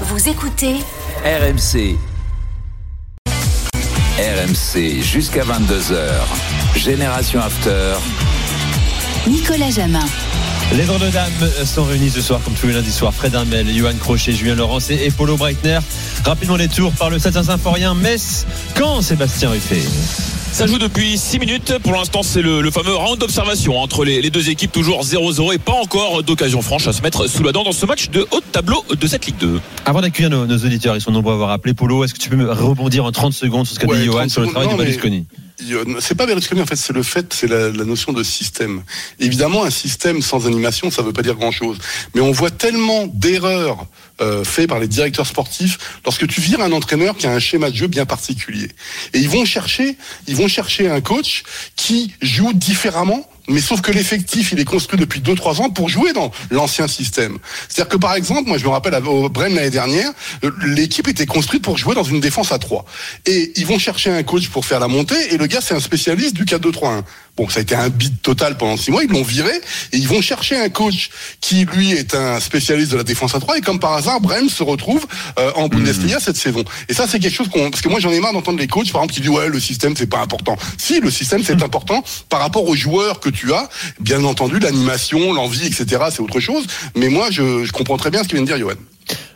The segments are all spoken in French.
Vous écoutez RMC. RMC jusqu'à 22h. Génération After. Nicolas Jamin. Les de dames sont réunis ce soir, comme tous les lundis soirs. Fred Hermel, Johan Crochet, Julien Laurence et Polo Breitner. Rapidement les tours par le 7 Symphorien. Metz, quand Sébastien Ruffet? Ça joue depuis 6 minutes. Pour l'instant, c'est le, fameux round d'observation entre les, deux équipes, toujours 0-0 et pas encore d'occasion franche à se mettre sous la dent dans ce match de haut tableau de cette Ligue 2. Avant d'accueillir nos, auditeurs, ils sont nombreux à avoir appelé Polo. Est-ce que tu peux me rebondir en 30 secondes sur ce qu'a dit Johan sur le travail de Berlusconi c'est pas Berlusconi en fait, c'est le fait, c'est la, notion de système. Évidemment, un système sans animation, ça veut pas dire grand-chose. Mais on voit tellement d'erreurs euh, faites par les directeurs sportifs lorsque tu vires un entraîneur qui a un schéma de jeu bien particulier. Et ils vont chercher, ils vont chercher un coach qui joue différemment mais sauf que l'effectif, il est construit depuis 2-3 ans pour jouer dans l'ancien système. C'est-à-dire que par exemple, moi je me rappelle au Brême l'année dernière, l'équipe était construite pour jouer dans une défense à 3. Et ils vont chercher un coach pour faire la montée, et le gars c'est un spécialiste du 4-2-3-1. Bon, ça a été un bid total pendant six mois. Ils l'ont viré et ils vont chercher un coach qui, lui, est un spécialiste de la défense à 3. Et comme par hasard, Brême se retrouve euh, en Bundesliga cette saison. Et ça, c'est quelque chose qu'on... Parce que moi, j'en ai marre d'entendre les coachs, par exemple, qui disent, ouais, le système, c'est pas important. Si, le système, c'est important par rapport aux joueurs que tu as. Bien entendu, l'animation, l'envie, etc., c'est autre chose. Mais moi, je, je comprends très bien ce qu'il vient de dire, Johan.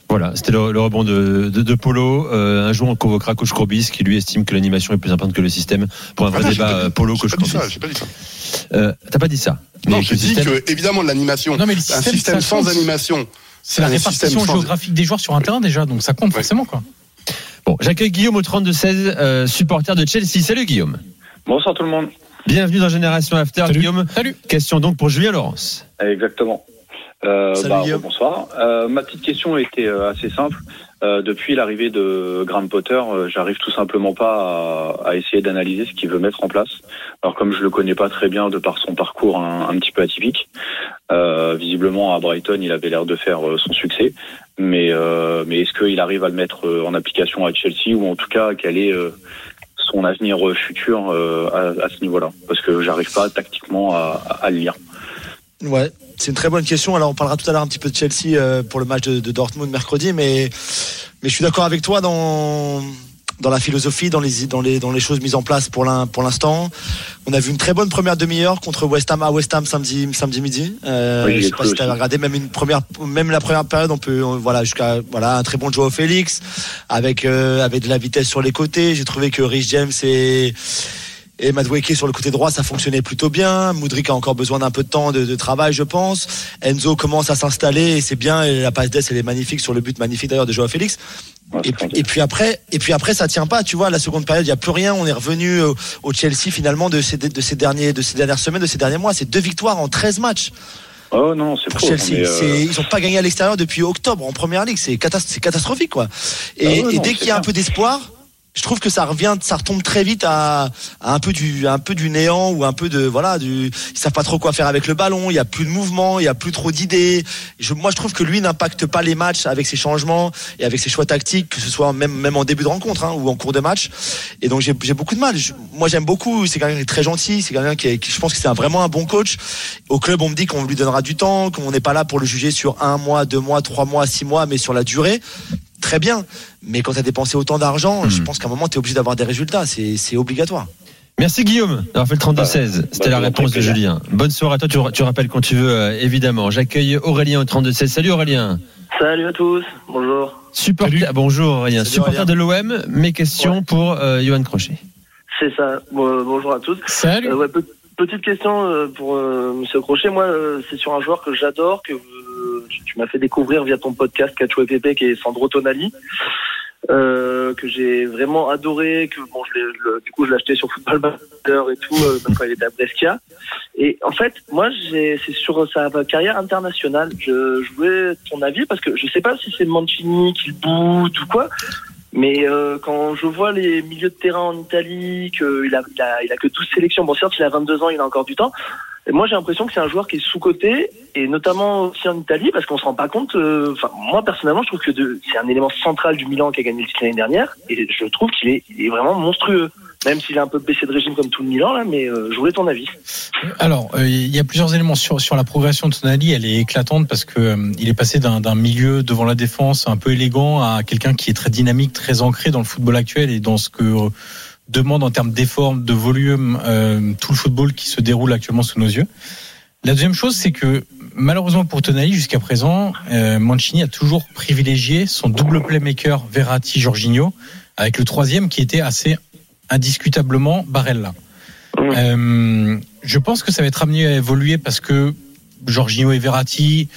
Voilà, c'était le, rebond de, de, Polo. Euh, un jour, on convoquera Coach Corbis, qui lui estime que l'animation est plus importante que le système pour un vrai ah débat euh, Polo Coach Corbis. J'ai pas dit ça. Euh, T'as pas dit ça. Non, je dis que évidemment l'animation, un système sans animation, c'est la répartition géographique des joueurs sur un terrain déjà, donc ça compte forcément quoi. Bon, j'accueille Guillaume au 32 16, euh, supporter de Chelsea. Salut Guillaume. Bonsoir tout le monde. Bienvenue dans Génération After, Guillaume. Salut. Question donc pour Julien Laurence. Exactement. Euh, bah, bonsoir. Euh, ma petite question était euh, assez simple. Euh, depuis l'arrivée de Graham Potter, euh, j'arrive tout simplement pas à, à essayer d'analyser ce qu'il veut mettre en place. Alors comme je le connais pas très bien de par son parcours un, un petit peu atypique, visiblement à Brighton il avait l'air de faire son succès, mais mais est-ce qu'il arrive à le mettre en application à Chelsea ou en tout cas quel est son avenir futur à, à, ce niveau-là? Parce que j'arrive pas tactiquement à, à le lire. Ouais, c'est une très bonne question. Alors, on parlera tout à l'heure un petit peu de Chelsea euh, pour le match de, Dortmund mercredi, mais, mais je suis d'accord avec toi dans, dans la philosophie, dans les, dans les, dans les choses mises en place pour l'instant. On a vu une très bonne première demi-heure contre West Ham à West Ham samedi, samedi midi. Euh, je sais pas si tu as regardé même une première, même la première période, on peut, voilà, jusqu'à, voilà, un très bon Joao Félix avec, euh, avec de la vitesse sur les côtés. J'ai trouvé que Rich James et, et Madweke sur le côté droit, ça fonctionnait plutôt bien. Moudric a encore besoin d'un peu de temps de, travail, je pense. Enzo commence à s'installer et c'est bien. Et la passe d'ess, elle est magnifique sur le but magnifique d'ailleurs de Joao Félix. Et puis, et puis, après, et puis après, ça tient pas. Tu vois, la seconde période, il y a plus rien. On est revenu au, Chelsea finalement de ces, de ces derniers, de ces dernières semaines, de ces derniers mois. C'est deux victoires en 13 matchs. Oh non, c'est pour Chelsea. Euh, ils n'ont pas gagné à l'extérieur depuis octobre en première ligue. C'est catastrophique, quoi. Et, ah et dès qu'il y a un peu d'espoir, je trouve que ça revient, ça retombe très vite à, un peu du, un peu du néant ou un peu de, voilà, du, ils savent pas trop quoi faire avec le ballon. Il y a plus de mouvement, il y a plus trop d'idées. moi, je trouve que lui n'impacte pas les matchs avec ses changements et avec ses choix tactiques, que ce soit même, même en début de rencontre hein, ou en cours de match. Et donc j'ai, beaucoup de mal. moi, j'aime beaucoup. C'est quelqu'un qui est très gentil. C'est quelqu'un qui, qui, je pense que c'est vraiment un bon coach. Au club, on me dit qu'on lui donnera du temps, qu'on n'est pas là pour le juger sur un mois, deux mois, trois mois, six mois, mais sur la durée très bien. Mais quand tu as dépensé autant d'argent, je hmm. pense qu'à un moment, tu es obligé d'avoir des résultats. C'est obligatoire. Merci Guillaume d'avoir fait le 32-16. C'était la réponse de Julien. Bonne soirée à toi. Tu, rappelles quand tu veux, euh, évidemment. J'accueille Aurélien au 32-16. Salut Aurélien. Salut à tous. Bonjour. Supporter, bonjour Aurélien. Supporter de l'OM. Mes questions pour euh, Johan Crochet. C'est ça. bonjour à tous. Salut. Euh, petite question pour Monsieur Crochet. Moi, c'est sur un joueur que j'adore, que tu m'as fait découvrir via ton podcast Cacho et qui est Sandro Tonali. Euh, que j'ai vraiment adoré, que bon, le, du coup je l'ai acheté sur Football Manager et tout, euh, quand il était à Brescia. Et en fait, moi, c'est sur sa carrière internationale. Je, je voulais ton avis parce que je sais pas si c'est Mancini qui boude ou quoi, mais euh, quand je vois les milieux de terrain en Italie, qu'il a, il a, il a que 12 sélections, bon certes il a 22 ans, il a encore du temps, moi, j'ai l'impression que c'est un joueur qui est sous-coté, et notamment aussi en Italie, parce qu'on se rend pas compte. Euh, enfin, moi personnellement, je trouve que c'est un élément central du Milan qui a gagné le titre l'année dernière, et je trouve qu'il est, est, vraiment monstrueux. Même s'il a un peu baissé de régime comme tout le Milan là, mais je voulais ton avis. Alors, il y a plusieurs éléments sur sur la progression de Tonali. Elle est éclatante parce que il est passé d'un milieu devant la défense un peu élégant à quelqu'un qui est très dynamique, très ancré dans le football actuel et dans ce que demande en termes d'effort, de volume, tout le football qui se déroule actuellement sous nos yeux. La deuxième chose, c'est que malheureusement pour Tonali, jusqu'à présent, euh, Mancini a toujours privilégié son double playmaker Verratti-Jorginho, avec le troisième qui était assez indiscutablement Barella. Euh, je pense que ça va être amené à évoluer parce que Jorginho et Verratti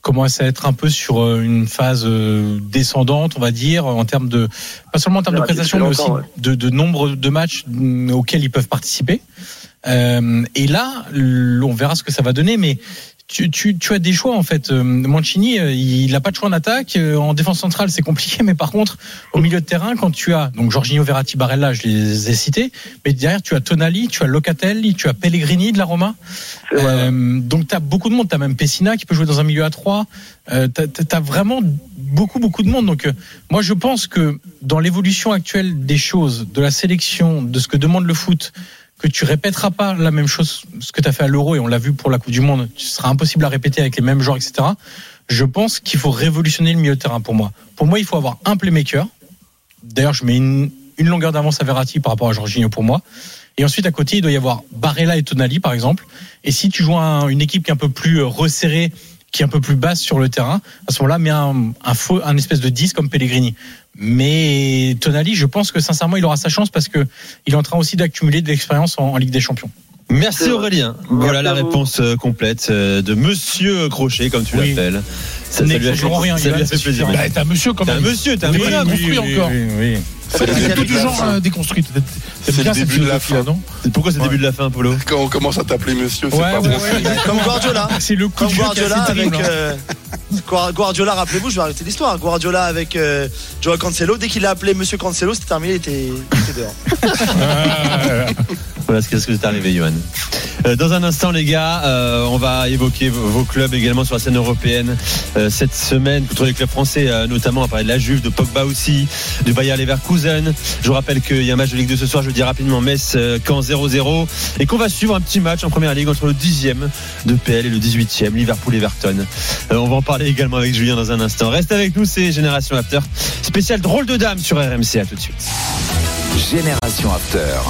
commencent à être un peu sur euh, une phase euh, descendante, on va dire, en termes de pas seulement en termes de prestation, mais aussi de, de nombre de matchs auxquels ils peuvent participer. Euh, et là, on verra ce que ça va donner, mais tu, tu, tu, as des choix en fait. Euh, Mancini, euh, il n'a pas de choix en attaque. En défense centrale, c'est compliqué, mais par contre, au milieu de terrain, quand tu as donc Jorginho, Verratti, Barella, je les ai cités, mais derrière tu as Tonali, tu as Locatelli, tu as Pellegrini de la Roma. Euh, donc tu as beaucoup de monde. Tu as même Pessina qui peut jouer dans un milieu à trois. Euh, tu as, vraiment beaucoup beaucoup de monde. Donc moi je pense que dans l'évolution actuelle des choses, de la sélection, de ce que demande le foot que tu répéteras pas la même chose, ce que tu as fait à l'Euro et on l'a vu pour la Coupe du Monde, ce sera impossible à répéter avec les mêmes joueurs, etc. Je pense qu'il faut révolutionner le milieu de terrain pour moi. Pour moi, il faut avoir un playmaker. D'ailleurs, je mets une, longueur d'avance à Verratti par rapport à Jorginho pour moi. Et ensuite, à côté, il doit y avoir Barella et Tonali, par exemple. Et si tu joues une équipe qui est un peu plus euh, resserrée, qui est un peu plus basse sur le terrain, à ce moment-là, mets un, un, faux, un espèce de 10 comme Pellegrini. Mais Tonali, je pense que sincèrement, il aura sa chance parce que il est en train aussi d'accumuler de l'expérience en, Ligue des Champions. Merci Aurélien. Voilà la réponse euh, complète euh, de Monsieur Crochet, comme tu l'appelles. Ça, ça, lui a fait, rien, ça lui a fait plaisir. Bah, t'es un monsieur quand même. T'es un monsieur, t'es un bonhomme. Oui, encore. Oui, oui. C'est tout du genre euh, déconstruit. C'est le début de la fin, non Pourquoi c'est le début de la fin, Polo Quand on commence à t'appeler monsieur, c'est pas bon. Comme Guardiola. C'est le coup Comme Guardiola avec. Guardiola, rappelez-vous, je vais arrêter l'histoire. Guardiola avec euh, Joao Cancelo. Dès qu'il a appelé Monsieur Cancelo, c'était terminé, il était, dehors. voilà ce qui est arrivé, Johan. Dans un instant, les gars, on va évoquer vos clubs également sur la scène européenne cette semaine contre les clubs français, notamment à parler de la Juve, de Pogba aussi, du Bayer Leverkusen. Je vous rappelle qu'il y a un match de Ligue 2 ce soir, je le dis rapidement, Metz quand 0-0 et qu'on va suivre un petit match en première ligue entre le 10e de PL et le 18e, Liverpool-Everton. Euh, on va en parler également avec Julien dans un instant. Reste avec nous, c'est Génération After, spécial drôle de dame sur RMC. À tout de suite. Génération After.